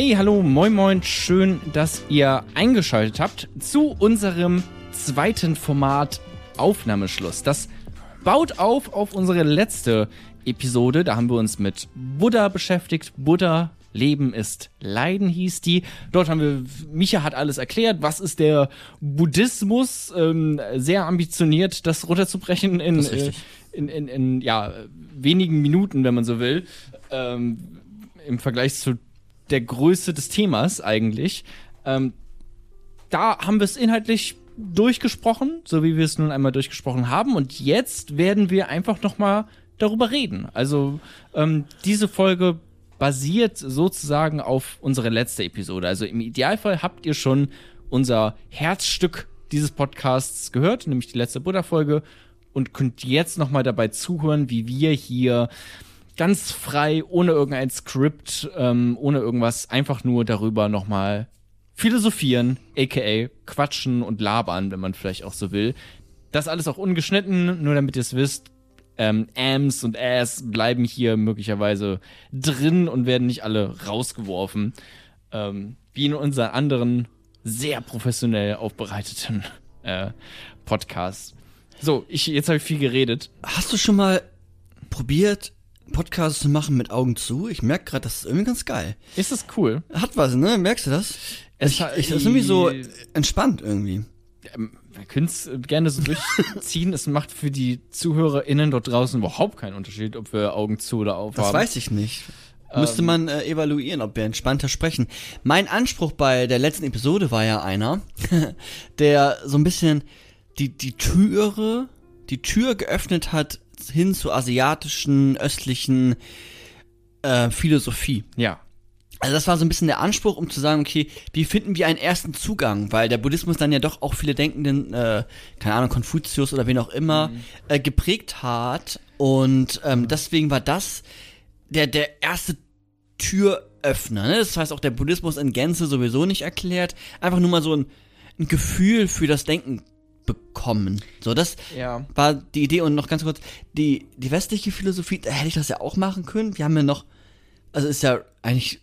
Hey, hallo, moin moin, schön, dass ihr eingeschaltet habt zu unserem zweiten Format Aufnahmeschluss. Das baut auf auf unsere letzte Episode. Da haben wir uns mit Buddha beschäftigt. Buddha, Leben ist Leiden hieß die. Dort haben wir, Micha hat alles erklärt. Was ist der Buddhismus? Ähm, sehr ambitioniert, das runterzubrechen in, Das äh, in, in, in ja, wenigen Minuten, wenn man so will. Ähm, Im Vergleich zu der Größe des Themas eigentlich. Ähm, da haben wir es inhaltlich durchgesprochen, so wie wir es nun einmal durchgesprochen haben. Und jetzt werden wir einfach noch mal darüber reden. Also ähm, diese Folge basiert sozusagen auf unsere letzte Episode. Also im Idealfall habt ihr schon unser Herzstück dieses Podcasts gehört, nämlich die letzte Buddha-Folge und könnt jetzt noch mal dabei zuhören, wie wir hier ganz frei, ohne irgendein Skript, ähm, ohne irgendwas, einfach nur darüber noch mal philosophieren, aka quatschen und labern, wenn man vielleicht auch so will. Das alles auch ungeschnitten, nur damit ihr es wisst. Ähm, Ams und Ass bleiben hier möglicherweise drin und werden nicht alle rausgeworfen. Ähm, wie in unseren anderen sehr professionell aufbereiteten äh, Podcasts. So, ich, jetzt habe ich viel geredet. Hast du schon mal probiert, Podcasts zu machen mit Augen zu? Ich merke gerade, das ist irgendwie ganz geil. Ist das cool? Hat was, ne? Merkst du das? Es ich, ich, das ist irgendwie so entspannt irgendwie. Ähm, wir können es gerne so durchziehen. es macht für die ZuhörerInnen dort draußen überhaupt keinen Unterschied, ob wir Augen zu oder auf Das haben. weiß ich nicht. Müsste man äh, evaluieren, ob wir entspannter sprechen. Mein Anspruch bei der letzten Episode war ja einer, der so ein bisschen die, die Türe, die Tür geöffnet hat hin zur asiatischen, östlichen äh, Philosophie. Ja. Also das war so ein bisschen der Anspruch, um zu sagen, okay, wie finden wir einen ersten Zugang? Weil der Buddhismus dann ja doch auch viele Denkenden, äh, keine Ahnung, Konfuzius oder wen auch immer, äh, geprägt hat. Und ähm, deswegen war das der, der erste Türöffner. Ne? Das heißt auch der Buddhismus in Gänze sowieso nicht erklärt. Einfach nur mal so ein, ein Gefühl für das Denken bekommen. So, das Ja. war die Idee. Und noch ganz kurz, die, die westliche Philosophie, da hätte ich das ja auch machen können. Wir haben ja noch, also ist ja eigentlich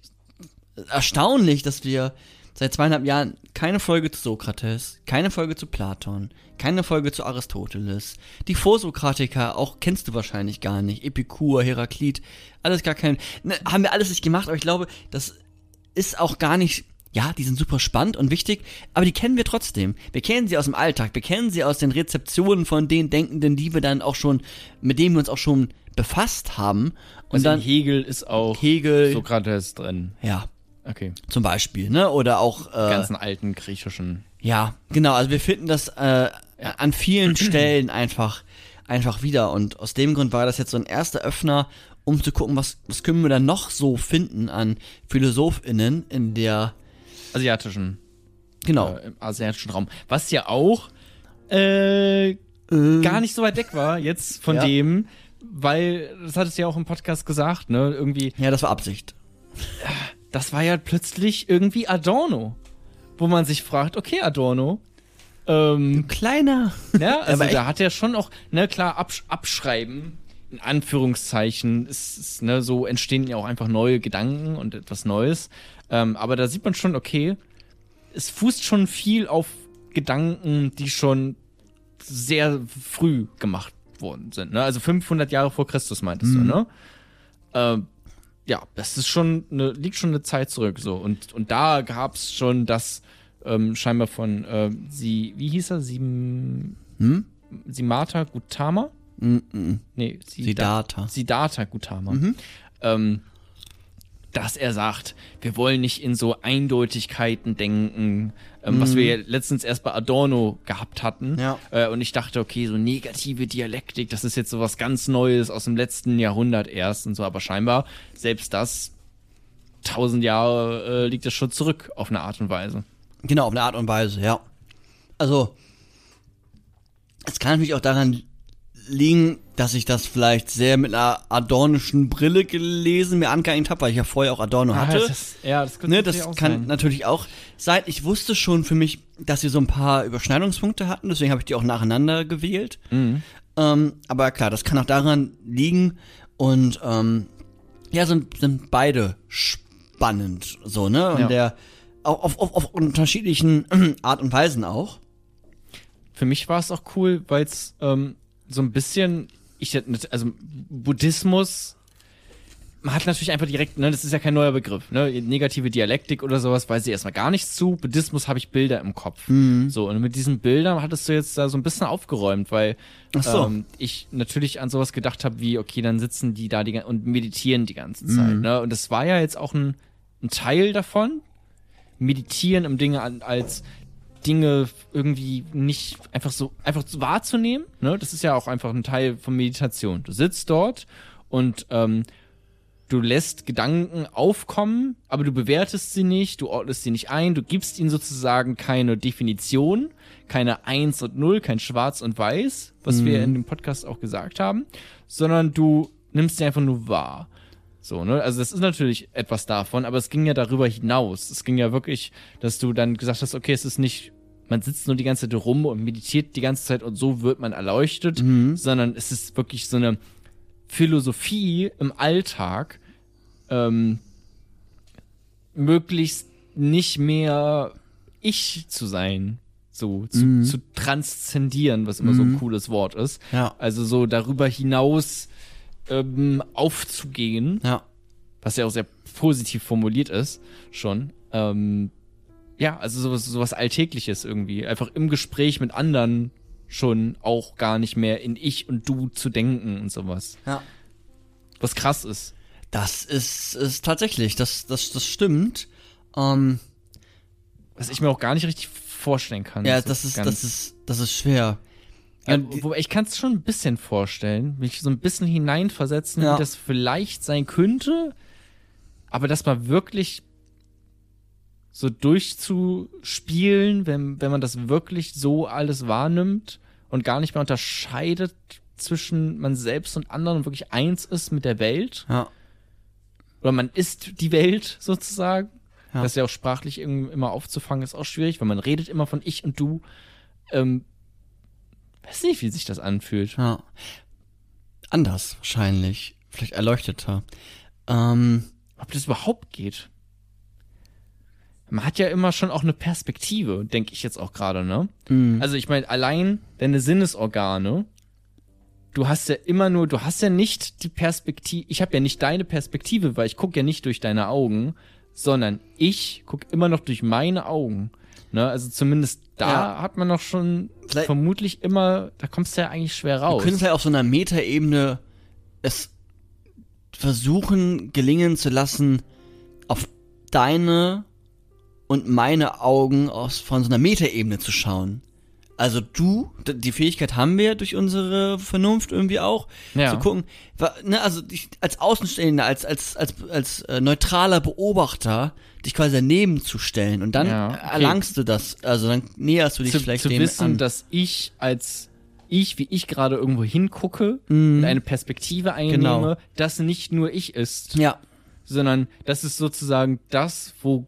erstaunlich, dass wir seit zweieinhalb Jahren keine Folge zu Sokrates, keine Folge zu Platon, keine Folge zu Aristoteles. Die Vorsokratiker, auch kennst du wahrscheinlich gar nicht. Epikur, Heraklit, alles gar kein. Ne, haben wir alles nicht gemacht, aber ich glaube, das ist auch gar nicht. Ja, die sind super spannend und wichtig, aber die kennen wir trotzdem. Wir kennen sie aus dem Alltag, wir kennen sie aus den Rezeptionen von den Denkenden, die wir dann auch schon, mit denen wir uns auch schon befasst haben. Und Also dann Hegel ist auch Hegel, Sokrates drin. ja, Okay. zum Beispiel, ne? Oder auch Die äh, ganzen alten griechischen. ja, genau. Also wir finden das äh, an vielen Stellen einfach einfach wieder und aus dem Grund war das jetzt so ein erster Öffner, um zu gucken, was was können wir dann noch so finden an Philosophinnen in der asiatischen, genau äh, im asiatischen Raum. Was ja auch äh, gar nicht so weit weg war jetzt von Ja. dem, weil, das hattest du ja auch im Podcast gesagt, ne, irgendwie, ja, das war Absicht. das war ja plötzlich irgendwie Adorno. Wo man sich fragt, okay, Adorno, ähm, Kleiner. Ja, also Aber da hat er schon auch, ne, klar, absch abschreiben, in Anführungszeichen, ist, ist, ne, so entstehen ja auch einfach neue Gedanken und etwas Neues. Ähm, aber da sieht man schon, okay, es fußt schon viel auf Gedanken, die schon sehr früh gemacht worden sind. Ne? Also 500 Jahre vor Christus meintest du, ne? Ähm, ja, das ist schon eine, liegt schon eine Zeit zurück so. Und, und da gab's schon das ähm, scheinbar von ähm, sie, wie hieß er? Sim, Hm? Simata Gautama? Mm -mm. Nee, Siddhartha. Siddhartha Gautama. Ähm, dass er sagt, wir wollen nicht in so Eindeutigkeiten denken, ähm, was wir letztens erst bei Adorno gehabt hatten. Ja. Äh, und ich dachte, okay, so negative Dialektik, das ist jetzt so was ganz Neues aus dem letzten Jahrhundert erst und so, aber scheinbar selbst das tausend Jahre äh, liegt es schon zurück auf eine Art und Weise. Genau, auf eine Art und Weise, ja. Also, es kann natürlich auch daran liegen, dass ich das vielleicht sehr mit einer adornischen Brille gelesen, mir angeeignet habe, weil ich ja vorher auch Adorno hatte. Ah, das, ja, das, ne, natürlich das auch kann sein. natürlich auch sein. Ich wusste schon für mich, dass sie so ein paar Überschneidungspunkte hatten, deswegen habe ich die auch nacheinander gewählt. Mhm. Ähm, aber klar, das kann auch daran liegen und ähm, ja, sind, sind beide sp spannend, so, ne? Und Ja. der auch auf, auf, auf unterschiedlichen Art und Weisen auch. Für mich war es auch cool, weil es ähm, so ein bisschen, ich also Buddhismus, man hat natürlich einfach direkt, ne, das ist ja kein neuer Begriff, ne, negative Dialektik oder sowas, weiß ich erstmal gar nichts zu. Buddhismus habe ich Bilder im Kopf. Mhm. So, und mit diesen Bildern hattest du jetzt da so ein bisschen aufgeräumt, weil Ach so. ähm, ich natürlich an sowas gedacht habe, wie, okay, dann sitzen die da die, und meditieren die ganze Zeit, Mhm. ne, und das war ja jetzt auch ein, ein Teil davon, meditieren im Dinge an, als Dinge irgendwie nicht einfach so einfach wahrzunehmen. Ne? Das ist ja auch einfach ein Teil von Meditation. Du sitzt dort und ähm, du lässt Gedanken aufkommen, aber du bewertest sie nicht, du ordnest sie nicht ein, du gibst ihnen sozusagen keine Definition, keine Eins und Null, kein Schwarz und Weiß, was wir in dem Podcast auch gesagt haben, sondern du nimmst sie einfach nur wahr. So, ne? Also das ist natürlich etwas davon, aber es ging ja darüber hinaus. Es ging ja wirklich, dass du dann gesagt hast, okay, es ist nicht, man sitzt nur die ganze Zeit rum und meditiert die ganze Zeit und so wird man erleuchtet, sondern es ist wirklich so eine Philosophie im Alltag, ähm, möglichst nicht mehr ich zu sein, so zu, zu transzendieren, was immer so ein cooles Wort ist. Ja. Also so darüber hinaus ähm, aufzugehen, Ja. was ja auch sehr positiv formuliert ist, schon. Ähm, ja, also sowas, sowas Alltägliches irgendwie. Einfach im Gespräch mit anderen schon auch gar nicht mehr in ich und du zu denken und sowas. Ja. Was krass ist. Das ist, ist tatsächlich, das, das, das stimmt. Ähm, Was ich mir auch gar nicht richtig vorstellen kann. ja, das ist, das ist, das ist schwer. Ja, wobei ich kann es schon ein bisschen vorstellen, mich so ein bisschen hineinversetzen, Ja. wie das vielleicht sein könnte, aber das mal wirklich so durchzuspielen, wenn, wenn man das wirklich so alles wahrnimmt und gar nicht mehr unterscheidet zwischen man selbst und anderen und wirklich eins ist mit der Welt, Ja. oder man ist die Welt sozusagen. Ja. Das ist ja auch sprachlich irgendwie immer aufzufangen, ist auch schwierig, weil man redet immer von ich und du. Ähm, weiß nicht, wie sich das anfühlt. Ja. Anders wahrscheinlich. Vielleicht erleuchteter. Ähm, Ob das überhaupt geht. Man hat ja immer schon auch eine Perspektive, denke ich jetzt auch gerade, ne? Mhm. Also ich meine, allein deine Sinnesorgane, du hast ja immer nur, du hast ja nicht die Perspektive, ich habe ja nicht deine Perspektive, weil ich gucke ja nicht durch deine Augen, sondern ich gucke immer noch durch meine Augen. Ne? Also zumindest da Ja. hat man noch schon Vielleicht- vermutlich immer, da kommst du ja eigentlich schwer wir raus. können vielleicht auf so einer Metaebene es versuchen, gelingen zu lassen, auf deine und meine Augen aus, von so einer Metaebene zu schauen. Also du, die Fähigkeit haben wir durch unsere Vernunft irgendwie auch, Ja. zu gucken, ne, also dich als Außenstehender, als, als, als, als äh, neutraler Beobachter, dich quasi daneben zu stellen und dann Ja, okay. erlangst du das, also dann näherst du dich zu, vielleicht zu dem wissen, an. dass ich als ich, wie ich gerade irgendwo hingucke Mhm. und eine Perspektive einnehme, Genau. das nicht nur ich ist, ja, sondern das ist sozusagen das, wo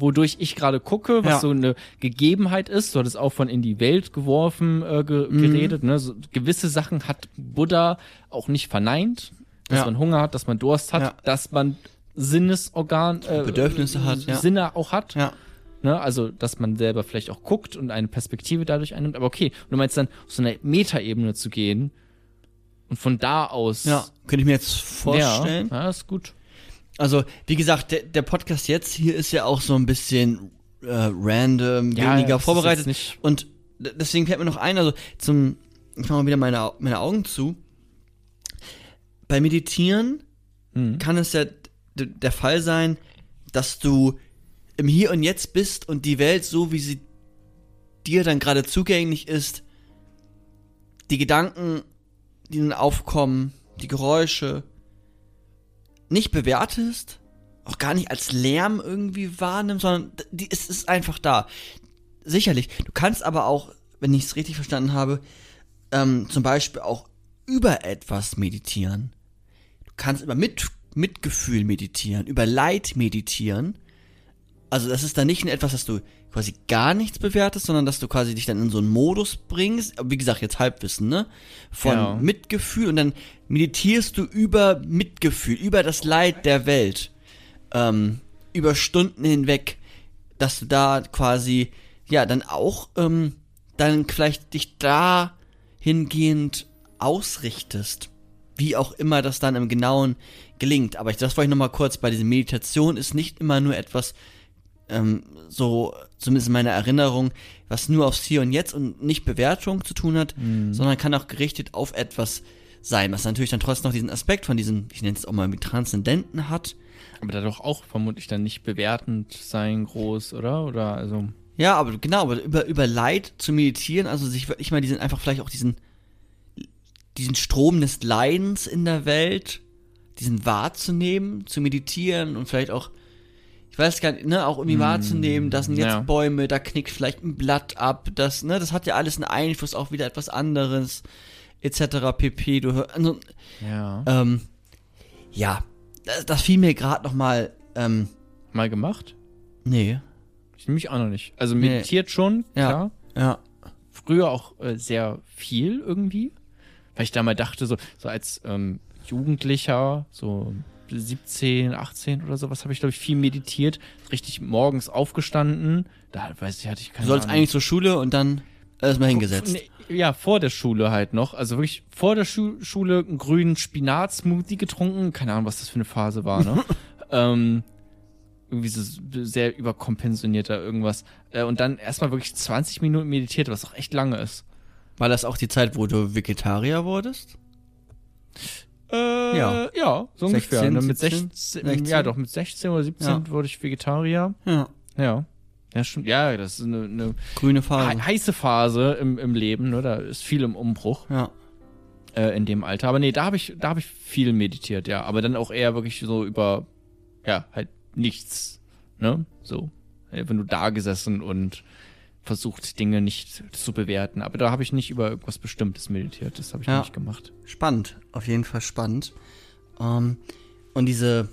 wodurch ich gerade gucke, was Ja. so eine Gegebenheit ist. Du hattest auch von in die Welt geworfen äh, ge Mhm. geredet. Ne? So, gewisse Sachen hat Buddha auch nicht verneint, dass Ja. man Hunger hat, dass man Durst hat, Ja. dass man Sinnesorgan, äh, Bedürfnisse hat. Sinne auch hat. ja. Ne? Also, dass man selber vielleicht auch guckt und eine Perspektive dadurch einnimmt. Aber okay, und du meinst dann, auf so eine Metaebene zu gehen und von da aus. Ja, könnte ich mir jetzt vorstellen. Ja, ja ist gut. Also, wie gesagt, der, der Podcast jetzt hier ist ja auch so ein bisschen äh, random, Ja, weniger vorbereitet. nicht- Und deswegen fällt mir noch ein, also zum, ich mache mal wieder meine, meine Augen zu. Bei Meditieren Mhm. kann es ja der Fall sein, dass du im Hier und Jetzt bist und die Welt so, wie sie dir dann gerade zugänglich ist, die Gedanken, die dann aufkommen, die Geräusche, nicht bewertest, auch gar nicht als Lärm irgendwie wahrnimmst, sondern die, es ist einfach da. Sicherlich. Du kannst aber auch, wenn ich es richtig verstanden habe, ähm, zum Beispiel auch über etwas meditieren. Du kannst über Mit Mitgefühl meditieren, über Leid meditieren. Also das ist dann nicht etwas, dass du quasi gar nichts bewertest, sondern dass du quasi dich dann in so einen Modus bringst, wie gesagt, jetzt Halbwissen, ne? Von Ja. Mitgefühl und dann meditierst du über Mitgefühl, über das Leid der Welt. ähm, über Stunden hinweg, dass du da quasi, ja, dann auch, ähm, dann vielleicht dich da hingehend ausrichtest. Wie auch immer das dann im Genauen gelingt. Aber ich, das wollte ich nochmal kurz bei dieser Meditation ist nicht immer nur etwas, ähm, so, zumindest in meiner Erinnerung, was nur aufs Hier und Jetzt und nicht Bewertung zu tun hat, sondern kann auch gerichtet auf etwas sein, was natürlich dann trotzdem noch diesen Aspekt von diesem, ich nenne es auch mal mit Transzendenten hat. Aber da doch auch vermutlich dann nicht bewertend sein groß, oder? Oder also. Ja, aber genau, aber über, über Leid zu meditieren, also sich wirklich mal diesen, einfach vielleicht auch diesen, diesen Strom des Leidens in der Welt, diesen wahrzunehmen, zu meditieren und vielleicht auch, ich weiß gar nicht, ne, auch irgendwie wahrzunehmen, das sind jetzt ja. Bäume, da knickt vielleicht ein Blatt ab, das, ne, das hat ja alles einen Einfluss auf wieder etwas anderes, etc. pp. Du hör, also, Ja. ähm, ja, das, das fiel mir gerade noch mal, ähm, Mal gemacht? nee, Ich mich auch noch nicht. Also meditiert schon, Ja. klar. ja, Früher auch äh, sehr viel irgendwie. Weil ich da mal dachte, so, so als ähm, Jugendlicher, so 17, 18 oder sowas, habe ich, glaube ich, viel meditiert. Richtig morgens aufgestanden. Da weiß ich, hatte ich keine du sollst Ahnung. eigentlich zur Schule und dann erstmal hingesetzt. Nee, ja, vor der Schule halt noch. Also wirklich vor der Schu Schule einen grünen Spinat-Smoothie getrunken. Keine Ahnung, was das für eine Phase war, ne? ähm, irgendwie so sehr überkompensionierter irgendwas. Äh, und dann erstmal wirklich 20 Minuten meditiert, was auch echt lange ist. War das auch die Zeit, wo du Vegetarier wurdest? Äh, Ja. ja, so ungefähr. 16, ne? Mit 17, 16, 16? ja doch, mit 16 oder 17 Ja. wurde ich Vegetarier. Ja. Ja. Ja, stimmt. Ja, das ist eine, eine Grüne Farbe. heiße Phase im, im Leben, ne? Da ist viel im Umbruch. Ja. äh, in dem Alter. Aber nee, da habe ich, da habe ich viel meditiert, ja. Aber dann auch eher wirklich so über, ja, halt nichts, ne? So, wenn du da gesessen und versucht, Dinge nicht zu bewerten. Aber da habe ich nicht über irgendwas Bestimmtes meditiert. Das habe ich Ja. nicht gemacht. Spannend. Auf jeden Fall spannend. Ähm, und diese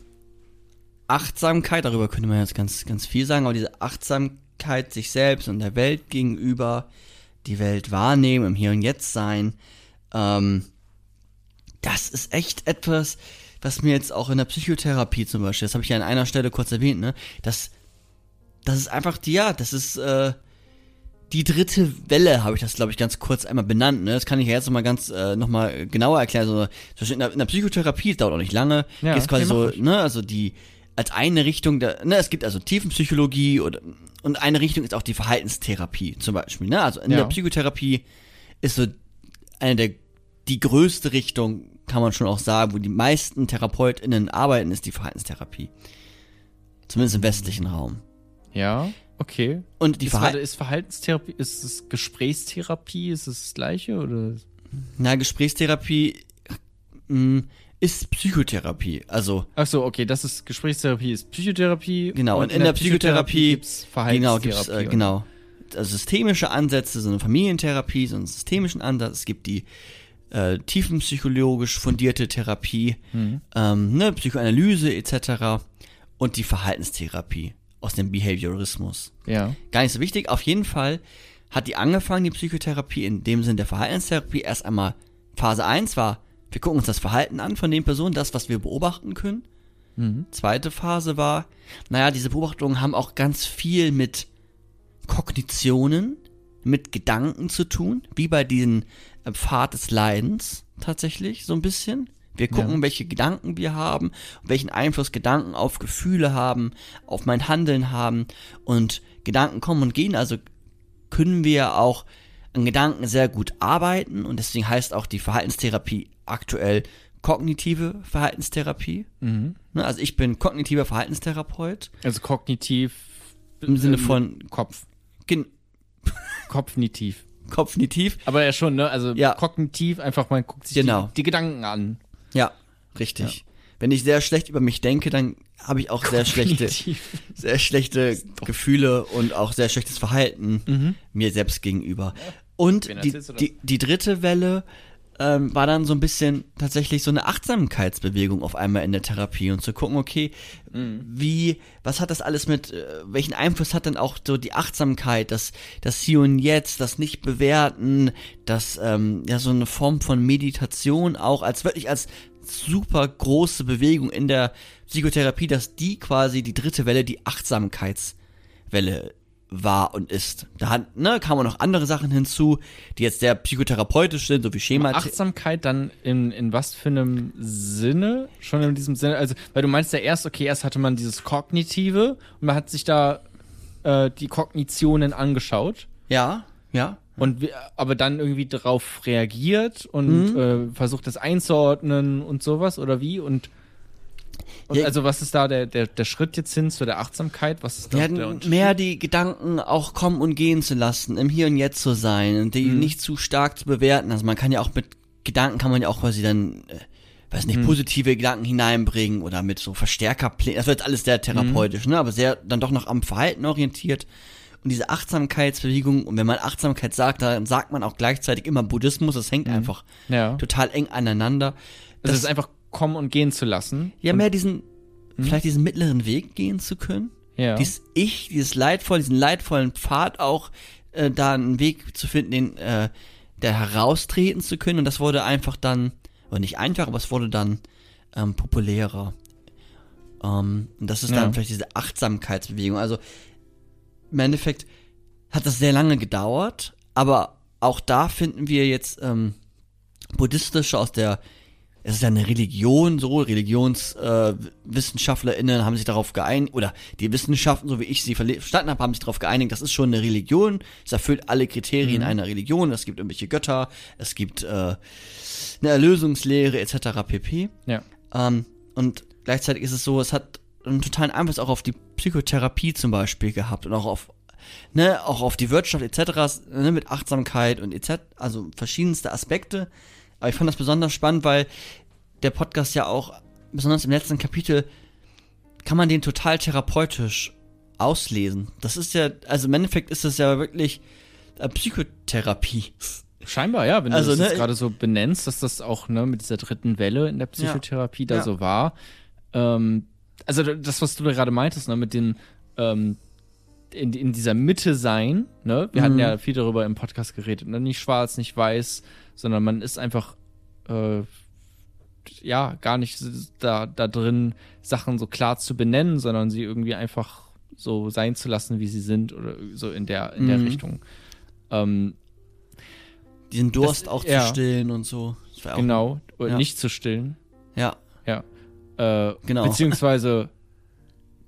Achtsamkeit, darüber könnte man jetzt ganz, ganz viel sagen, aber diese Achtsamkeit sich selbst und der Welt gegenüber, die Welt wahrnehmen, im Hier und Jetzt sein, ähm, das ist echt etwas, was mir jetzt auch in der Psychotherapie zum Beispiel, das habe ich ja an einer Stelle kurz erwähnt, ne, das, das ist einfach die, ja, das ist, äh, die dritte Welle habe ich das, glaube ich, ganz kurz einmal benannt. Ne? Das kann ich ja jetzt nochmal ganz äh, nochmal genauer erklären. So, zum Beispiel in, der, in der Psychotherapie, das dauert auch nicht lange, Ja, geht's quasi so, ne, also die als eine Richtung, der, ne, es gibt also Tiefenpsychologie oder und eine Richtung ist auch die Verhaltenstherapie zum Beispiel. Ne? Also in Ja. der Psychotherapie ist so eine der die größte Richtung, kann man schon auch sagen, wo die meisten TherapeutInnen arbeiten, ist die Verhaltenstherapie. Zumindest im westlichen Raum. Ja, okay. Und die ist, Verhalten ist Verhaltenstherapie, ist es Gesprächstherapie, ist es das gleiche oder? Na, Gesprächstherapie mh, ist Psychotherapie. Also, Ach so, okay, das ist Gesprächstherapie, ist Psychotherapie. genau. Und, in, der, Psychotherapie, gibt's genau, gibt's, Verhaltenstherapie. äh, genau. Also systemische Ansätze, so eine Familientherapie, so einen systemischen Ansatz. Es gibt die äh, tiefenpsychologisch fundierte Therapie, Mhm. ähm, ne, Psychoanalyse etc. Und die Verhaltenstherapie aus dem Behaviorismus. Ja. Gar nicht so wichtig. Auf jeden Fall hat die angefangen, die Psychotherapie, in dem Sinn der Verhaltenstherapie. Erst einmal Phase 1 war, wir gucken uns das Verhalten an von den Personen, das, was wir beobachten können. Mhm. Zweite Phase war, naja, diese Beobachtungen haben auch ganz viel mit Kognitionen, mit Gedanken zu tun, wie bei diesen äh, Pfad des Leidens tatsächlich so ein bisschen. Wir gucken, Ja. welche Gedanken wir haben, welchen Einfluss Gedanken auf Gefühle haben, auf mein Handeln haben und Gedanken kommen und gehen. Also können wir auch an Gedanken sehr gut arbeiten und deswegen heißt auch die Verhaltenstherapie aktuell kognitive Verhaltenstherapie. Mhm. Ne, Also ich bin kognitiver Verhaltenstherapeut Also kognitiv. im Sinne äh, von Kopf. gen- Kopfnitiv. kognitiv. Aber ja schon, ne? Also Ja. kognitiv einfach, man guckt sich Genau. die, die Gedanken an. Ja, richtig. Wenn ich sehr schlecht über mich denke, dann habe ich auch sehr schlechte, sehr schlechte Gefühle und auch sehr schlechtes Verhalten mir selbst gegenüber. Und die, die, die dritte Welle ähm, war dann so ein bisschen tatsächlich so eine Achtsamkeitsbewegung auf einmal in der Therapie und zu gucken, okay, wie, was hat das alles mit, äh, welchen Einfluss hat dann auch so die Achtsamkeit, das, das Hier und Jetzt, das Nicht-Bewerten, das, ähm, ja, so eine Form von Meditation auch, als wirklich als super große Bewegung in der Psychotherapie, dass die quasi die dritte Welle, die Achtsamkeitswelle war und ist. Da ne, kamen noch andere Sachen hinzu, die jetzt sehr psychotherapeutisch sind, so wie Schema. Achtsamkeit dann in, in was für einem Sinne? Schon in diesem Sinne, also, weil du meinst ja erst, okay, erst hatte man dieses Kognitive und man hat sich da äh, die Kognitionen angeschaut. Ja, ja. Und aber dann irgendwie darauf reagiert und Mhm. äh, versucht das einzuordnen und sowas oder wie und Ja. also was ist da der, der, der Schritt jetzt hin zu der Achtsamkeit? Was ist da Ja, der Unterschied? mehr die Gedanken auch kommen und gehen zu lassen, im Hier und Jetzt zu sein und die nicht zu stark zu bewerten. Also man kann ja auch mit Gedanken kann man ja auch quasi dann, äh, weiß nicht, positive Gedanken hineinbringen oder mit so Verstärkerplänen. Das wird alles sehr therapeutisch, ne? Aber sehr dann doch noch am Verhalten orientiert. Und diese Achtsamkeitsbewegung, und wenn man Achtsamkeit sagt, dann sagt man auch gleichzeitig immer Buddhismus, das hängt einfach Ja. total eng aneinander. Also Das- ist einfach kommen und gehen zu lassen. ja, mehr diesen, vielleicht diesen mittleren Weg gehen zu können. ja. Dieses Ich, dieses leidvoll, diesen leidvollen Pfad auch, äh, da einen Weg zu finden, den, äh, der heraustreten zu können. Und das wurde einfach dann, oder nicht einfach, aber es wurde dann ähm, populärer. Ähm, und das ist dann Ja. vielleicht diese Achtsamkeitsbewegung. Also im Endeffekt hat das sehr lange gedauert, aber auch da finden wir jetzt ähm, buddhistische aus der es ist ja eine Religion, so ReligionswissenschaftlerInnen äh, haben sich darauf geeinigt, oder die Wissenschaften, so wie ich sie verstanden habe, haben sich darauf geeinigt, das ist schon eine Religion, es erfüllt alle Kriterien einer Religion, es gibt irgendwelche Götter, es gibt äh, eine Erlösungslehre etc. pp. ja. Ähm, und gleichzeitig ist es so, es hat einen totalen Einfluss auch auf die Psychotherapie zum Beispiel gehabt und auch auf, ne, auch auf die Wirtschaft etc., ne, mit Achtsamkeit und etc., also verschiedenste Aspekte. Aber ich fand das besonders spannend, weil der Podcast ja auch, besonders im letzten Kapitel, kann man den total therapeutisch auslesen. Das ist ja, also im Endeffekt ist das ja wirklich äh, Psychotherapie. Scheinbar, ja, wenn du Also, das ne, jetzt gerade so benennst, dass das auch ne, mit dieser dritten Welle in der Psychotherapie da Ja. so war. Ähm, also das, was du da gerade meintest, ne, mit den ähm, in, in dieser Mitte sein, ne? Wir Mhm. hatten ja viel darüber im Podcast geredet, ne? Nicht schwarz, nicht weiß, sondern man ist einfach äh, ja gar nicht da, da drin, Sachen so klar zu benennen, sondern sie irgendwie einfach so sein zu lassen, wie sie sind, oder so in der, in der Mhm. Richtung. Ähm, Diesen Durst Das- auch ja. zu stillen und so. Genau, oder Ja. nicht zu stillen. Ja, Ja. Äh, Genau. Beziehungsweise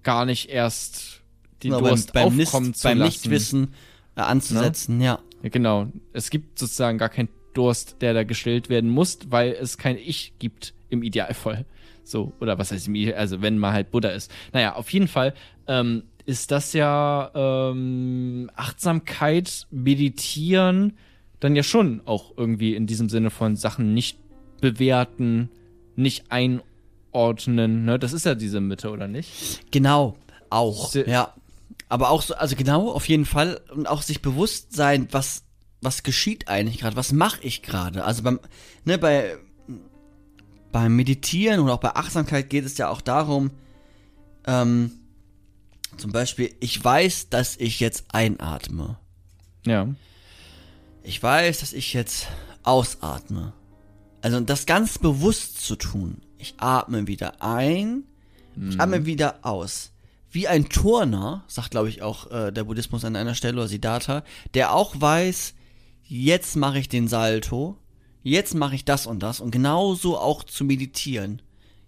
gar nicht erst den Genau, Durst beim, beim, aufkommen Nicht, zu beim lassen. Nichtwissen äh, anzusetzen, ja. Ja, genau. Es gibt sozusagen gar keinen Durst, der da gestillt werden muss, weil es kein Ich gibt im Idealfall. So, oder was heißt im Ideal, also wenn man halt Buddha ist. Naja, auf jeden Fall ähm, ist das ja ähm, Achtsamkeit, Meditieren, dann ja schon auch irgendwie in diesem Sinne von Sachen nicht bewerten, nicht einordnen, ne? Das ist ja diese Mitte, oder nicht? Genau, auch. Se- ja. Aber auch so, also genau, auf jeden Fall. Und auch sich bewusst sein, was, was geschieht eigentlich gerade, was mache ich gerade. Also beim, ne, bei, beim Meditieren und auch bei Achtsamkeit geht es ja auch darum, ähm, zum Beispiel, ich weiß, dass ich jetzt einatme. Ja. Ich weiß, dass ich jetzt ausatme. Also das ganz bewusst zu tun. Ich atme wieder ein, ich atme wieder aus. Wie ein Turner, sagt glaube ich auch äh, der Buddhismus an einer Stelle oder Siddhartha, der auch weiß, jetzt mache ich den Salto, jetzt mache ich das und das und genauso auch zu meditieren.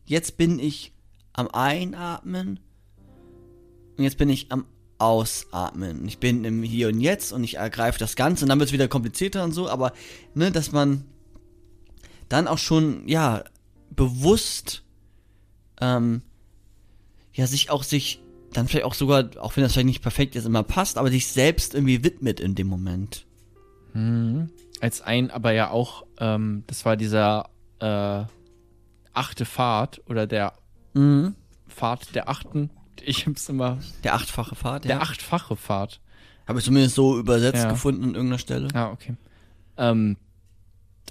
Jetzt bin ich am Einatmen und jetzt bin ich am Ausatmen. Ich bin im Hier und Jetzt und ich ergreife das Ganze und dann wird es wieder komplizierter und so, aber ne, dass man dann auch schon, ja, bewusst, ähm, ja, sich auch sich, dann vielleicht auch sogar, auch wenn das vielleicht nicht perfekt jetzt immer passt, aber sich selbst irgendwie widmet in dem Moment. Als ein, aber ja auch, ähm, das war dieser äh, achte Pfad oder der Mhm. Pfad der achten. Ich hab's immer. Der achtfache Der ja. achtfache Pfad. Habe ich zumindest so übersetzt Ja. gefunden an irgendeiner Stelle. Ah, okay. Ähm,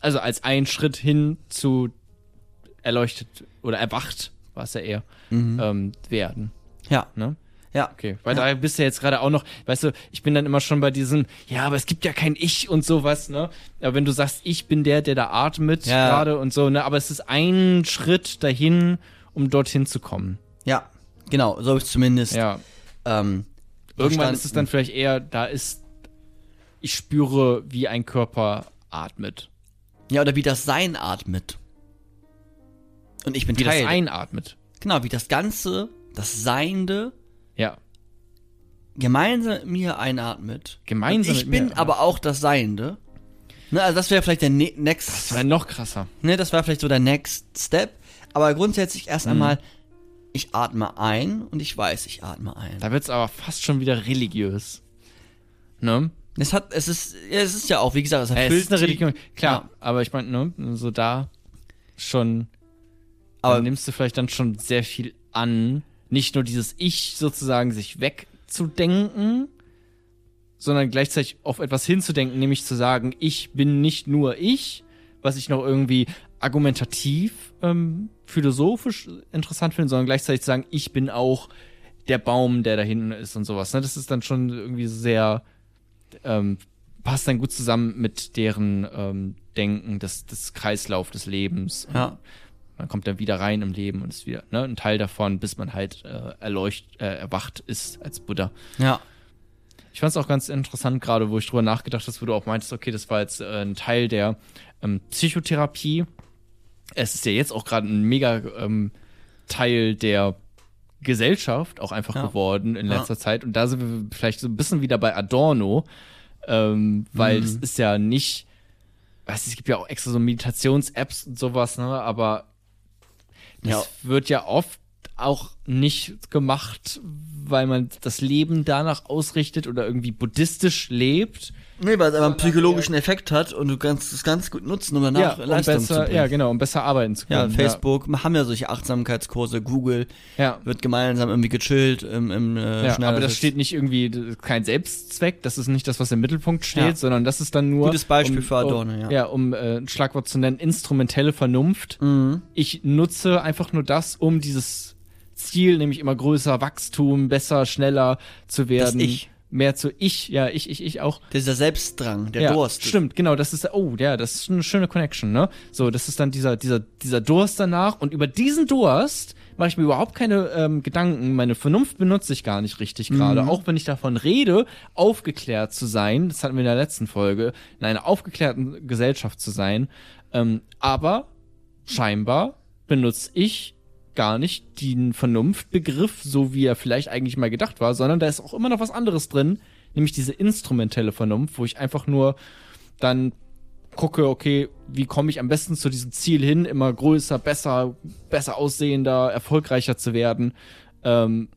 also als ein Schritt hin zu erleuchtet oder erwacht, war es ja eher, Mhm. ähm, werden. Ja. Ne? Ja. Okay, weil ja. da bist du jetzt gerade auch noch, weißt du, ich bin dann immer schon bei diesem, ja, aber es gibt ja kein Ich und sowas, ne? Aber wenn du sagst, ich bin der, der da atmet Ja. gerade und so, ne? Aber es ist ein Schritt dahin, um dorthin zu kommen. Ja, genau, so habe ich zumindest Ja. ähm, Irgendwann ist es dann vielleicht eher, da ist, ich spüre, wie ein Körper atmet. Ja, oder wie das Sein atmet. Und ich bin Wie Teil. das einatmet. genau, wie das Ganze, das Seiende, Ja. gemeinsam mit mir einatmet. Gemeinsam ich mit mir, bin ja. aber auch das Seiende. Ne, also das wäre vielleicht der ne next, Das wäre noch krasser. ne, das wäre vielleicht so der next step. Aber grundsätzlich erst Mhm. einmal, ich atme ein und ich weiß, ich atme ein. Da wird's aber fast schon wieder religiös. Ne? Es hat, es ist, ja, es ist ja auch, wie gesagt, es erfüllt es ist eine Religion. Klar, Ja. aber ich meine, ne, so da schon aber nimmst du vielleicht dann schon sehr viel an, nicht nur dieses Ich sozusagen sich wegzudenken, sondern gleichzeitig auf etwas hinzudenken, nämlich zu sagen, ich bin nicht nur ich, was ich noch irgendwie argumentativ, ähm, philosophisch interessant finde, sondern gleichzeitig zu sagen, ich bin auch der Baum, der da hinten ist und sowas. Ne? Das ist dann schon irgendwie sehr, ähm, passt dann gut zusammen mit deren ähm, Denken, des, des Kreislauf des Lebens. Und Ja. Man kommt dann wieder rein im Leben und ist wieder ne, ein Teil davon, bis man halt äh, erleucht, äh, erwacht ist als Buddha. Ja. Ich fand es auch ganz interessant, gerade wo ich drüber nachgedacht habe, wo du auch meintest, okay, das war jetzt äh, ein Teil der ähm, Psychotherapie. Es ist ja jetzt auch gerade ein mega ähm, Teil der Gesellschaft auch einfach Ja. geworden in Ja. letzter Zeit. Und da sind wir vielleicht so ein bisschen wieder bei Adorno, ähm, weil Mhm. das ist ja nicht, weißt du, es gibt ja auch extra so Meditations-Apps und sowas, ne, aber Ja. wird ja oft auch nicht gemacht, weil man das Leben danach ausrichtet oder irgendwie buddhistisch lebt. Nee, weil es aber einen psychologischen Effekt hat und du kannst es ganz gut nutzen, um danach um Leistung zu besser, bringen. ja, genau, um besser arbeiten zu Ja, können. Facebook haben ja solche Achtsamkeitskurse, Google Ja. wird gemeinsam irgendwie gechillt im, im äh, Ja, aber das steht nicht irgendwie kein Selbstzweck, das ist nicht das, was im Mittelpunkt steht, Ja. sondern das ist dann nur. Gutes Beispiel um, für Adorno, um, ja. Ja, um äh, ein Schlagwort zu nennen, instrumentelle Vernunft. Mhm. Ich nutze einfach nur das, um dieses Ziel, nämlich immer größer Wachstum, besser, schneller zu werden. Ich. Mehr zu ich, ja, ich, ich, ich auch. Dieser Selbstdrang, der ja, Durst. Stimmt, genau, das ist, oh, ja, das ist eine schöne Connection, ne? So, das ist dann dieser, dieser, dieser Durst danach und über diesen Durst mache ich mir überhaupt keine ähm, Gedanken. Meine Vernunft benutze ich gar nicht richtig gerade. Mhm. Auch wenn ich davon rede, aufgeklärt zu sein, das hatten wir in der letzten Folge, in einer aufgeklärten Gesellschaft zu sein. Ähm, aber scheinbar benutze ich gar nicht den Vernunftbegriff, so wie er vielleicht eigentlich mal gedacht war, sondern da ist auch immer noch was anderes drin, nämlich diese instrumentelle Vernunft, wo ich einfach nur dann gucke, okay, wie komme ich am besten zu diesem Ziel hin, immer größer, besser, besser aussehender, erfolgreicher zu werden, ähm,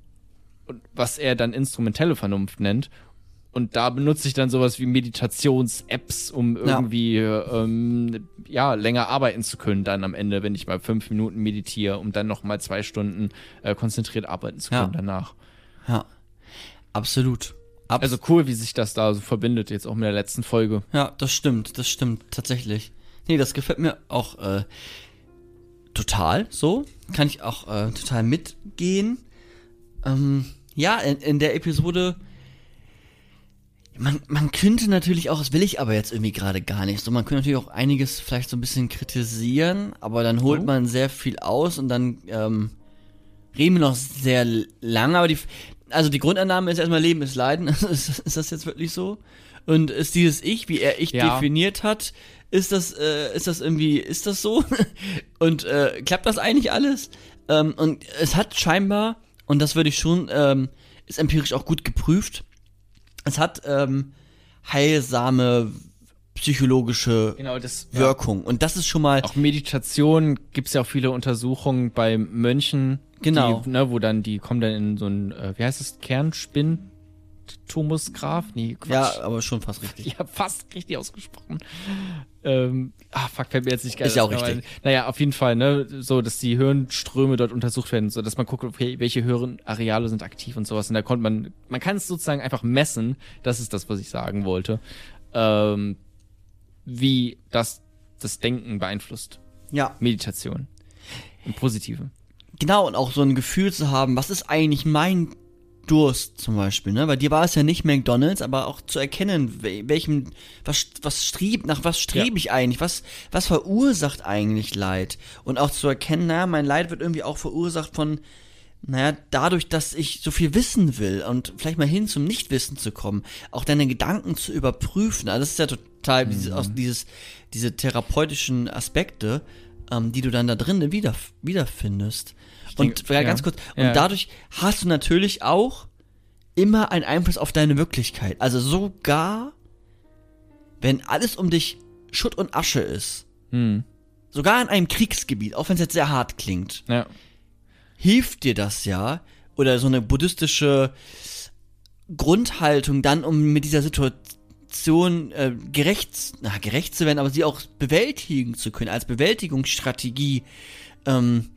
was er dann instrumentelle Vernunft nennt. Und da benutze ich dann sowas wie Meditations-Apps, um Ja. irgendwie ähm, ja länger arbeiten zu können. Dann am Ende, wenn ich mal fünf Minuten meditiere, um dann noch mal zwei Stunden äh, konzentriert arbeiten zu Ja. können danach. Ja. Absolut. Abs Also cool, wie sich das da so verbindet, jetzt auch mit der letzten Folge. Ja, das stimmt, das stimmt tatsächlich. Nee, das gefällt mir auch äh, total so. Kann ich auch äh, total mitgehen. Ähm, ja, in, in der Episode. Man, man könnte natürlich auch, das will ich aber jetzt irgendwie gerade gar nicht. So, man könnte natürlich auch einiges vielleicht so ein bisschen kritisieren, aber dann holt Oh. man sehr viel aus und dann ähm, reden wir noch sehr lange. Aber die, also die Grundannahme ist erstmal Leben ist Leiden. ist, ist das jetzt wirklich so? Und ist dieses Ich, wie er Ich Ja. definiert hat, ist das, äh, ist das irgendwie, ist das so? und äh, klappt das eigentlich alles? Ähm, und es hat scheinbar, und das würde ich schon, ähm, ist empirisch auch gut geprüft, es hat ähm, heilsame psychologische Genau, das Wirkung. Und das ist schon mal, Auch Meditation gibt's ja auch viele Untersuchungen bei Mönchen. Genau. Die, ne, wo dann, die kommen dann in so ein, äh, wie heißt es, Kernspinn? Thomusgraf? Nee, Quatsch. ja, aber schon fast richtig. Ich habe fast richtig ausgesprochen. Ähm, ah, fuck, fällt mir jetzt nicht geil. Ist ja auch richtig. Naja, auf jeden Fall, ne, so, dass die Hirnströme dort untersucht werden, so dass man guckt, okay, welche Hirnareale sind aktiv und sowas. Und da konnte man, man kann es sozusagen einfach messen. Das ist das, was ich sagen wollte. Ähm, wie das das Denken beeinflusst. Ja, Meditation. Im Positive. genau. Und auch so ein Gefühl zu haben, was ist eigentlich mein Durst zum Beispiel, ne? Bei dir war es ja nicht McDonalds, aber auch zu erkennen, wel- welchem, was, was strieb, nach was strebe Ja. ich eigentlich, was, was verursacht eigentlich Leid? Und auch zu erkennen, naja, mein Leid wird irgendwie auch verursacht von, naja, dadurch, dass ich so viel wissen will und vielleicht mal hin zum Nichtwissen zu kommen, auch deine Gedanken zu überprüfen. Also das ist ja total dieses, aus dieses, diese therapeutischen Aspekte, ähm, die du dann da drin wieder, wiederfindest. Und denke, ja, ja. ganz kurz, und Ja. dadurch hast du natürlich auch immer einen Einfluss auf deine Wirklichkeit. Also sogar, wenn alles um dich Schutt und Asche ist, Hm. sogar in einem Kriegsgebiet, auch wenn es jetzt sehr hart klingt, Ja. hilft dir das ja, oder so eine buddhistische Grundhaltung dann, um mit dieser Situation äh, gerecht, na, gerecht zu werden, aber sie auch bewältigen zu können, als Bewältigungsstrategie, ähm,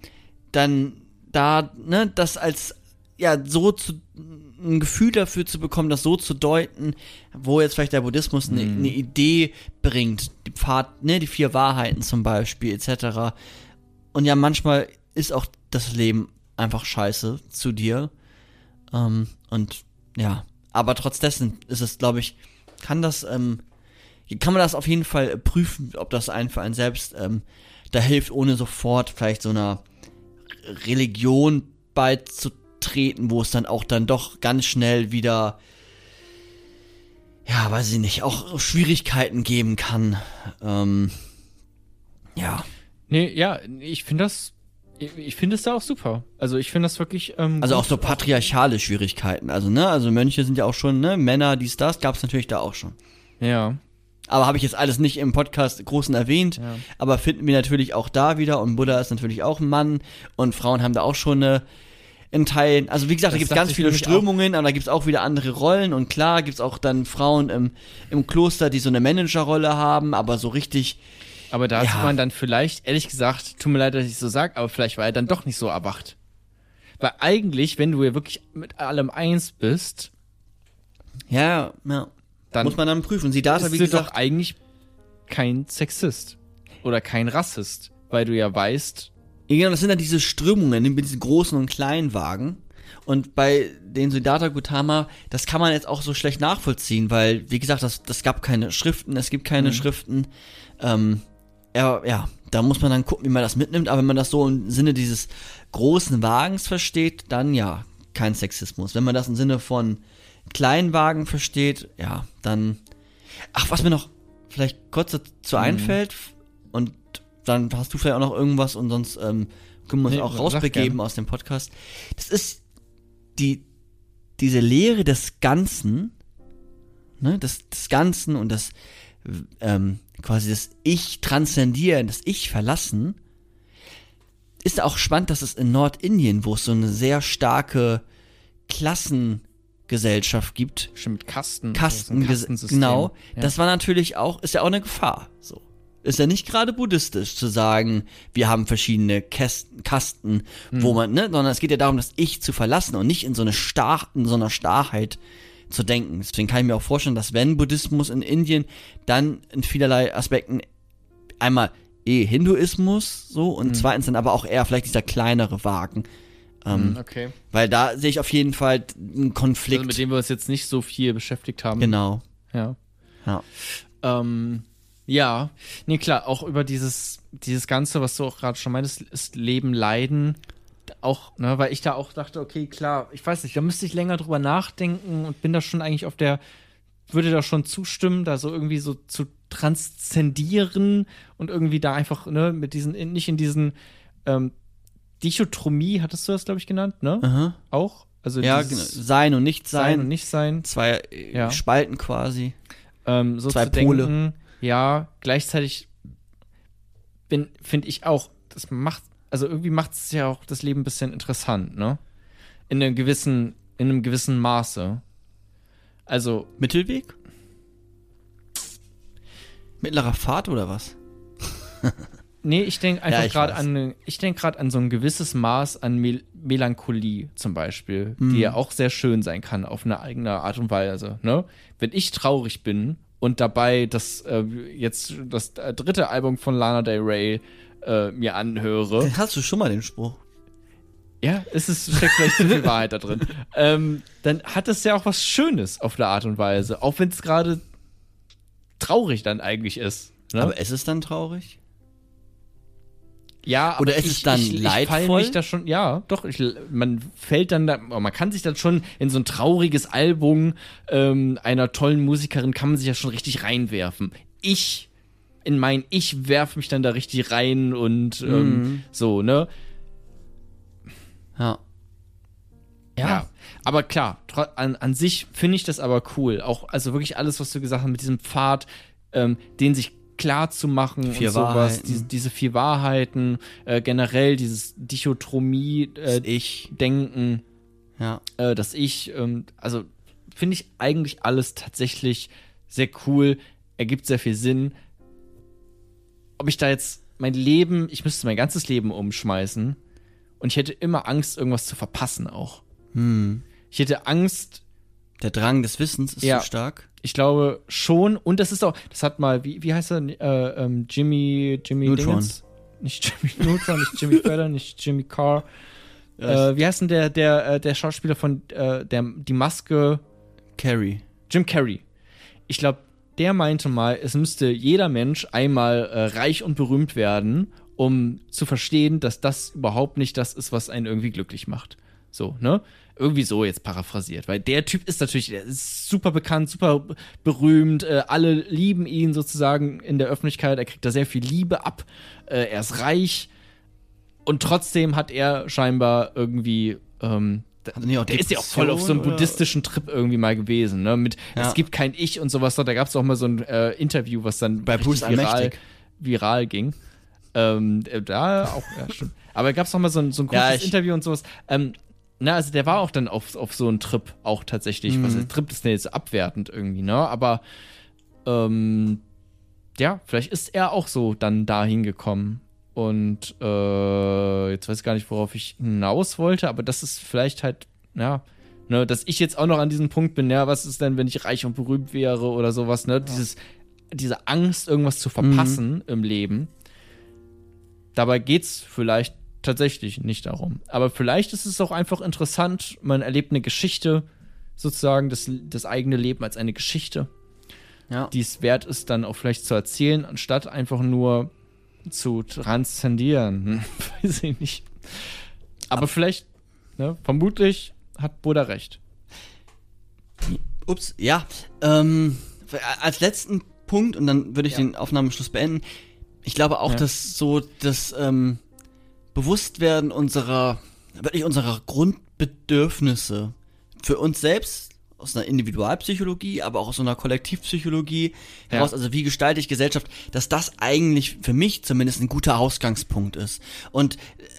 dann da, ne, das als, ja, so zu, ein Gefühl dafür zu bekommen, das so zu deuten, wo jetzt vielleicht der Buddhismus eine eine Idee bringt, die Pfad, ne, die vier Wahrheiten zum Beispiel, etc. Und ja, manchmal ist auch das Leben einfach scheiße zu dir. Ähm, und ja, aber trotz dessen ist es, glaube ich, kann das, ähm, kann man das auf jeden Fall prüfen, ob das einen für einen selbst ähm, da hilft, ohne sofort vielleicht so einer Religion beizutreten, wo es dann auch dann doch ganz schnell wieder, ja, weiß ich nicht, auch Schwierigkeiten geben kann. Ähm, ja. Nee, ja, ich finde das. Ich, ich finde es da auch super. Also ich finde das wirklich. Ähm, Also auch so patriarchale Schwierigkeiten. Also, ne, also Mönche sind ja auch schon, ne, Männer, dies, das, gab's natürlich da auch schon. Ja. Aber habe ich jetzt alles nicht im Podcast großen erwähnt. Ja. Aber finden wir natürlich auch da wieder. Und Buddha ist natürlich auch ein Mann. Und Frauen haben da auch schon eine, in Teilen. Also wie gesagt, da gibt's dachte ganz viele Strömungen, aber da gibt's auch wieder andere Rollen. Und klar gibt's auch dann Frauen im, im Kloster, die so eine Managerrolle haben, aber so richtig. Aber da Ja. ist man dann vielleicht, ehrlich gesagt, tut mir leid, dass ich so sag, aber vielleicht war er dann doch nicht so erwacht. Weil eigentlich, wenn du ja wirklich mit allem eins bist, Ja, ja. dann muss man dann prüfen. Sie da, wie gesagt. doch eigentlich kein Sexist. Oder kein Rassist. Weil du ja weißt, Ja, genau, das sind ja diese Strömungen mit diesen großen und kleinen Wagen. Und bei den Siddhartha Gautama, das kann man jetzt auch so schlecht nachvollziehen, weil, wie gesagt, das, das gab keine Schriften, es gibt keine Schriften. Ähm, ja, ja, da muss man dann gucken, wie man das mitnimmt. Aber wenn man das so im Sinne dieses großen Wagens versteht, dann ja, kein Sexismus. Wenn man das im Sinne von kleinen Wagen versteht, ja, dann. Ach, was mir noch vielleicht kurz dazu einfällt, und dann hast du vielleicht auch noch irgendwas und sonst ähm, können wir uns Nee, auch rausbegeben aus dem Podcast. Das ist die, diese Lehre des Ganzen, ne, des, des Ganzen und das ähm, quasi das Ich transzendieren, das Ich verlassen, ist auch spannend, dass es in Nordindien, wo es so eine sehr starke Klassengesellschaft gibt, schon mit Kasten. Kasten, Kastensystem. genau. Ja. Das war natürlich auch, ist ja auch eine Gefahr. So. Ist ja nicht gerade buddhistisch zu sagen, wir haben verschiedene Kästen, Kasten, wo Hm. man, ne, sondern es geht ja darum, das Ich zu verlassen und nicht in so eine Star, in so einer Starrheit zu denken. Deswegen kann ich mir auch vorstellen, dass wenn Buddhismus in Indien, dann in vielerlei Aspekten einmal eh Hinduismus so und Hm. zweitens dann aber auch eher vielleicht dieser kleinere Wagen. Ähm, Mhm, okay. Weil da sehe ich auf jeden Fall einen Konflikt. Also mit dem wir uns jetzt nicht so viel beschäftigt haben. genau. Ja. Ja. Ähm, ja, nee, klar, auch über dieses, dieses Ganze, was du auch gerade schon meintest, ist Leben, Leiden. Auch, ne, weil ich da auch dachte, okay, klar, ich weiß nicht, da müsste ich länger drüber nachdenken und bin da schon eigentlich auf der, würde da schon zustimmen, da so irgendwie so zu transzendieren und irgendwie da einfach, ne, mit diesen, in- nicht in diesen, ähm, Dichotomie, hattest du das, glaube ich, genannt, ne? Aha. Auch? Also Ja, genau. Sein und nicht Sein sein. und nicht sein. Zwei äh, Ja. Spalten quasi. ähm, so Zwei Pole. denken, ja, gleichzeitig bin, finde ich auch, das macht, also irgendwie macht es ja auch das Leben ein bisschen interessant, ne? In einem gewissen, in einem gewissen Maße. Also, Mittelweg? Mittlerer Pfad oder was? nee, ich denke Ja, einfach ich gerade an, ich denke gerade an so ein gewisses Maß an Mel Melancholie zum Beispiel, Mhm. die ja auch sehr schön sein kann auf eine eigene Art und Weise, ne? Wenn ich traurig bin und dabei das äh, jetzt das äh, dritte Album von Lana Del Rey äh, mir anhöre, Den hast du schon mal den Spruch. ja, es ist, steckt vielleicht zu viel Wahrheit da drin. Ähm, dann hat es ja auch was Schönes auf der Art und Weise, auch wenn es gerade traurig dann eigentlich ist. Ne? Aber ist es dann traurig? Ja, aber Oder ist es dann ich, ich leidvoll? mich da schon, ja, doch, ich, man fällt dann da, man kann sich dann schon in so ein trauriges Album ähm, einer tollen Musikerin kann man sich ja schon richtig reinwerfen. Ich, in mein Ich werf mich dann da richtig rein und ähm, Mhm. so, ne? Ja. Ja. Aber klar, an, an sich finde ich das aber cool. Auch, also wirklich alles, was du gesagt hast mit diesem Pfad, ähm, den sich klar zu machen Vier und sowas, diese, diese vier Wahrheiten, äh, generell dieses Dichotomie, äh, Ich. Denken, Ja. äh, dass ich, ähm, also finde ich eigentlich alles tatsächlich sehr cool, ergibt sehr viel Sinn. Ob ich da jetzt mein Leben, ich müsste mein ganzes Leben umschmeißen und ich hätte immer Angst, irgendwas zu verpassen auch. Hm. Ich hätte Angst, Der Drang des Wissens ist Ja. zu stark. ich glaube schon, und das ist auch, das hat mal, wie, wie heißt er, äh, ähm, Jimmy, Jimmy Neutron. Dingens? Nicht Jimmy Neutron, nicht Jimmy Fallon, nicht Jimmy Carr. Ja, Äh, wie heißt denn der, der, äh, der Schauspieler von, äh, der, die Maske, Carrie. Jim Carrey. Ich glaube, der meinte mal, es müsste jeder Mensch einmal äh, reich und berühmt werden, um zu verstehen, dass das überhaupt nicht das ist, was einen irgendwie glücklich macht. So, ne? Irgendwie so jetzt paraphrasiert, weil der Typ ist natürlich, ist super bekannt, super berühmt, äh, alle lieben ihn sozusagen in der Öffentlichkeit, er kriegt da sehr viel Liebe ab, äh, er ist reich und trotzdem hat er scheinbar irgendwie, ähm, Er auch der ist ja auch voll auf so einem oder- buddhistischen Trip irgendwie mal gewesen, ne? Mit Ja. es gibt kein Ich und sowas. Da gab es auch mal so ein äh, Interview, was dann Bei Bruce viral, viral ging. Ähm, äh, da auch, ja, stimmt. Aber gab es noch mal so ein, so ein Ja, kurzes ich- Interview und sowas. Ähm, na, also der war auch dann auf, auf so einen Trip auch tatsächlich. Was Mhm. ist Trip ist denn jetzt abwertend irgendwie, ne? Aber ähm, ja, vielleicht ist er auch so dann dahin gekommen. Und äh, jetzt weiß ich gar nicht, worauf ich hinaus wollte, aber das ist vielleicht halt, ja, ne, dass ich jetzt auch noch an diesem Punkt bin, ja, was ist denn, wenn ich reich und berühmt wäre oder sowas, ne? Dieses, diese Angst, irgendwas zu verpassen im Leben. Dabei geht's vielleicht tatsächlich nicht darum. Aber vielleicht ist es auch einfach interessant, man erlebt eine Geschichte, sozusagen das, das eigene Leben als eine Geschichte Ja. die es wert ist, dann auch vielleicht zu erzählen, anstatt einfach nur zu transzendieren. Hm, Weiß ich nicht. Aber vielleicht, ne, vermutlich hat Buddha recht. Ups, ja. Ähm, als letzten Punkt, und dann würde ich Ja. den Aufnahmeschluss beenden. Ich glaube auch, Ja. dass so das ähm, Bewusstwerden unserer, wirklich unserer Grundbedürfnisse für uns selbst aus einer Individualpsychologie, aber auch aus so einer Kollektivpsychologie Ja. heraus, also wie gestalte ich Gesellschaft, dass das eigentlich für mich zumindest ein guter Ausgangspunkt ist. Und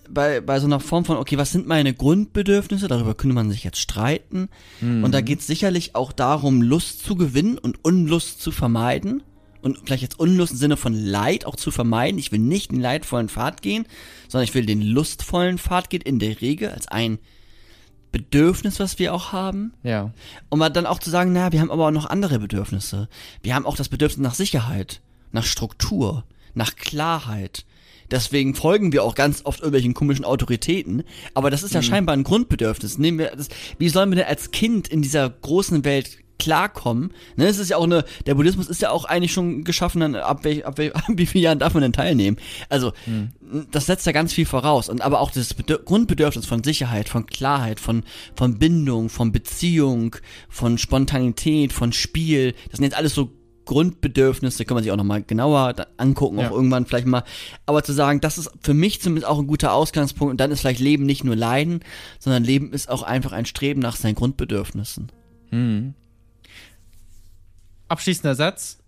bei, bei so einer Form von, okay, was sind meine Grundbedürfnisse, darüber könnte man sich jetzt streiten. Und da geht es sicherlich auch darum, Lust zu gewinnen und Unlust zu vermeiden. Und vielleicht jetzt Unlust im Sinne von Leid auch zu vermeiden. Ich will nicht den leidvollen Pfad gehen, sondern ich will den lustvollen Pfad gehen, in der Regel als ein Bedürfnis, was wir auch haben. Ja. Um dann auch zu sagen, naja, wir haben aber auch noch andere Bedürfnisse. Wir haben auch das Bedürfnis nach Sicherheit, nach Struktur, nach Klarheit. Deswegen folgen wir auch ganz oft irgendwelchen komischen Autoritäten. Aber das ist ja scheinbar ein Grundbedürfnis. Nehmen wir das, wie sollen wir denn als Kind in dieser großen Welt klarkommen? Ne, es ist ja auch eine, der Buddhismus ist ja auch eigentlich schon geschaffen, dann ab, welch, ab, welch, ab wie vielen Jahren darf man denn teilnehmen? Also, das setzt ja ganz viel voraus. Und aber auch das Bedür Grundbedürfnis von Sicherheit, von Klarheit, von, von Bindung, von Beziehung, von Spontanität, von Spiel, das sind jetzt alles so Grundbedürfnisse, kann man sich auch nochmal genauer angucken, Ja. auch irgendwann vielleicht mal. Aber zu sagen, das ist für mich zumindest auch ein guter Ausgangspunkt und dann ist vielleicht Leben nicht nur Leiden, sondern Leben ist auch einfach ein Streben nach seinen Grundbedürfnissen. Mhm. Abschließender Satz.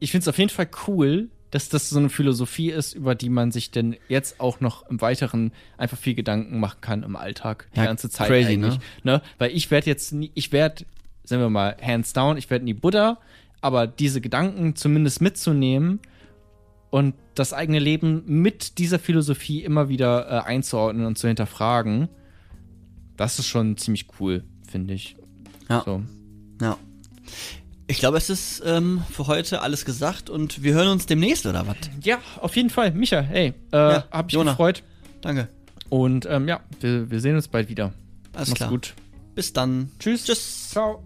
Ich finde es auf jeden Fall cool, dass das so eine Philosophie ist, über die man sich denn jetzt auch noch im Weiteren einfach viel Gedanken machen kann im Alltag. Die Ja, ganze Zeit crazy, eigentlich. Ne? Weil ich werde jetzt nie, ich werde, sagen wir mal, hands down, ich werde nie Buddha, aber diese Gedanken zumindest mitzunehmen und das eigene Leben mit dieser Philosophie immer wieder äh, einzuordnen und zu hinterfragen, das ist schon ziemlich cool, finde ich. Ja. So. Ja. Ich glaube, es ist ähm, für heute alles gesagt und wir hören uns demnächst oder was? Ja, auf jeden Fall. Micha, hey, äh, Ja, hab mich Jonah. gefreut. Danke. Und ähm, ja, wir, wir sehen uns bald wieder. Alles Mach's klar. gut. Bis dann. Tschüss. Tschüss. Ciao.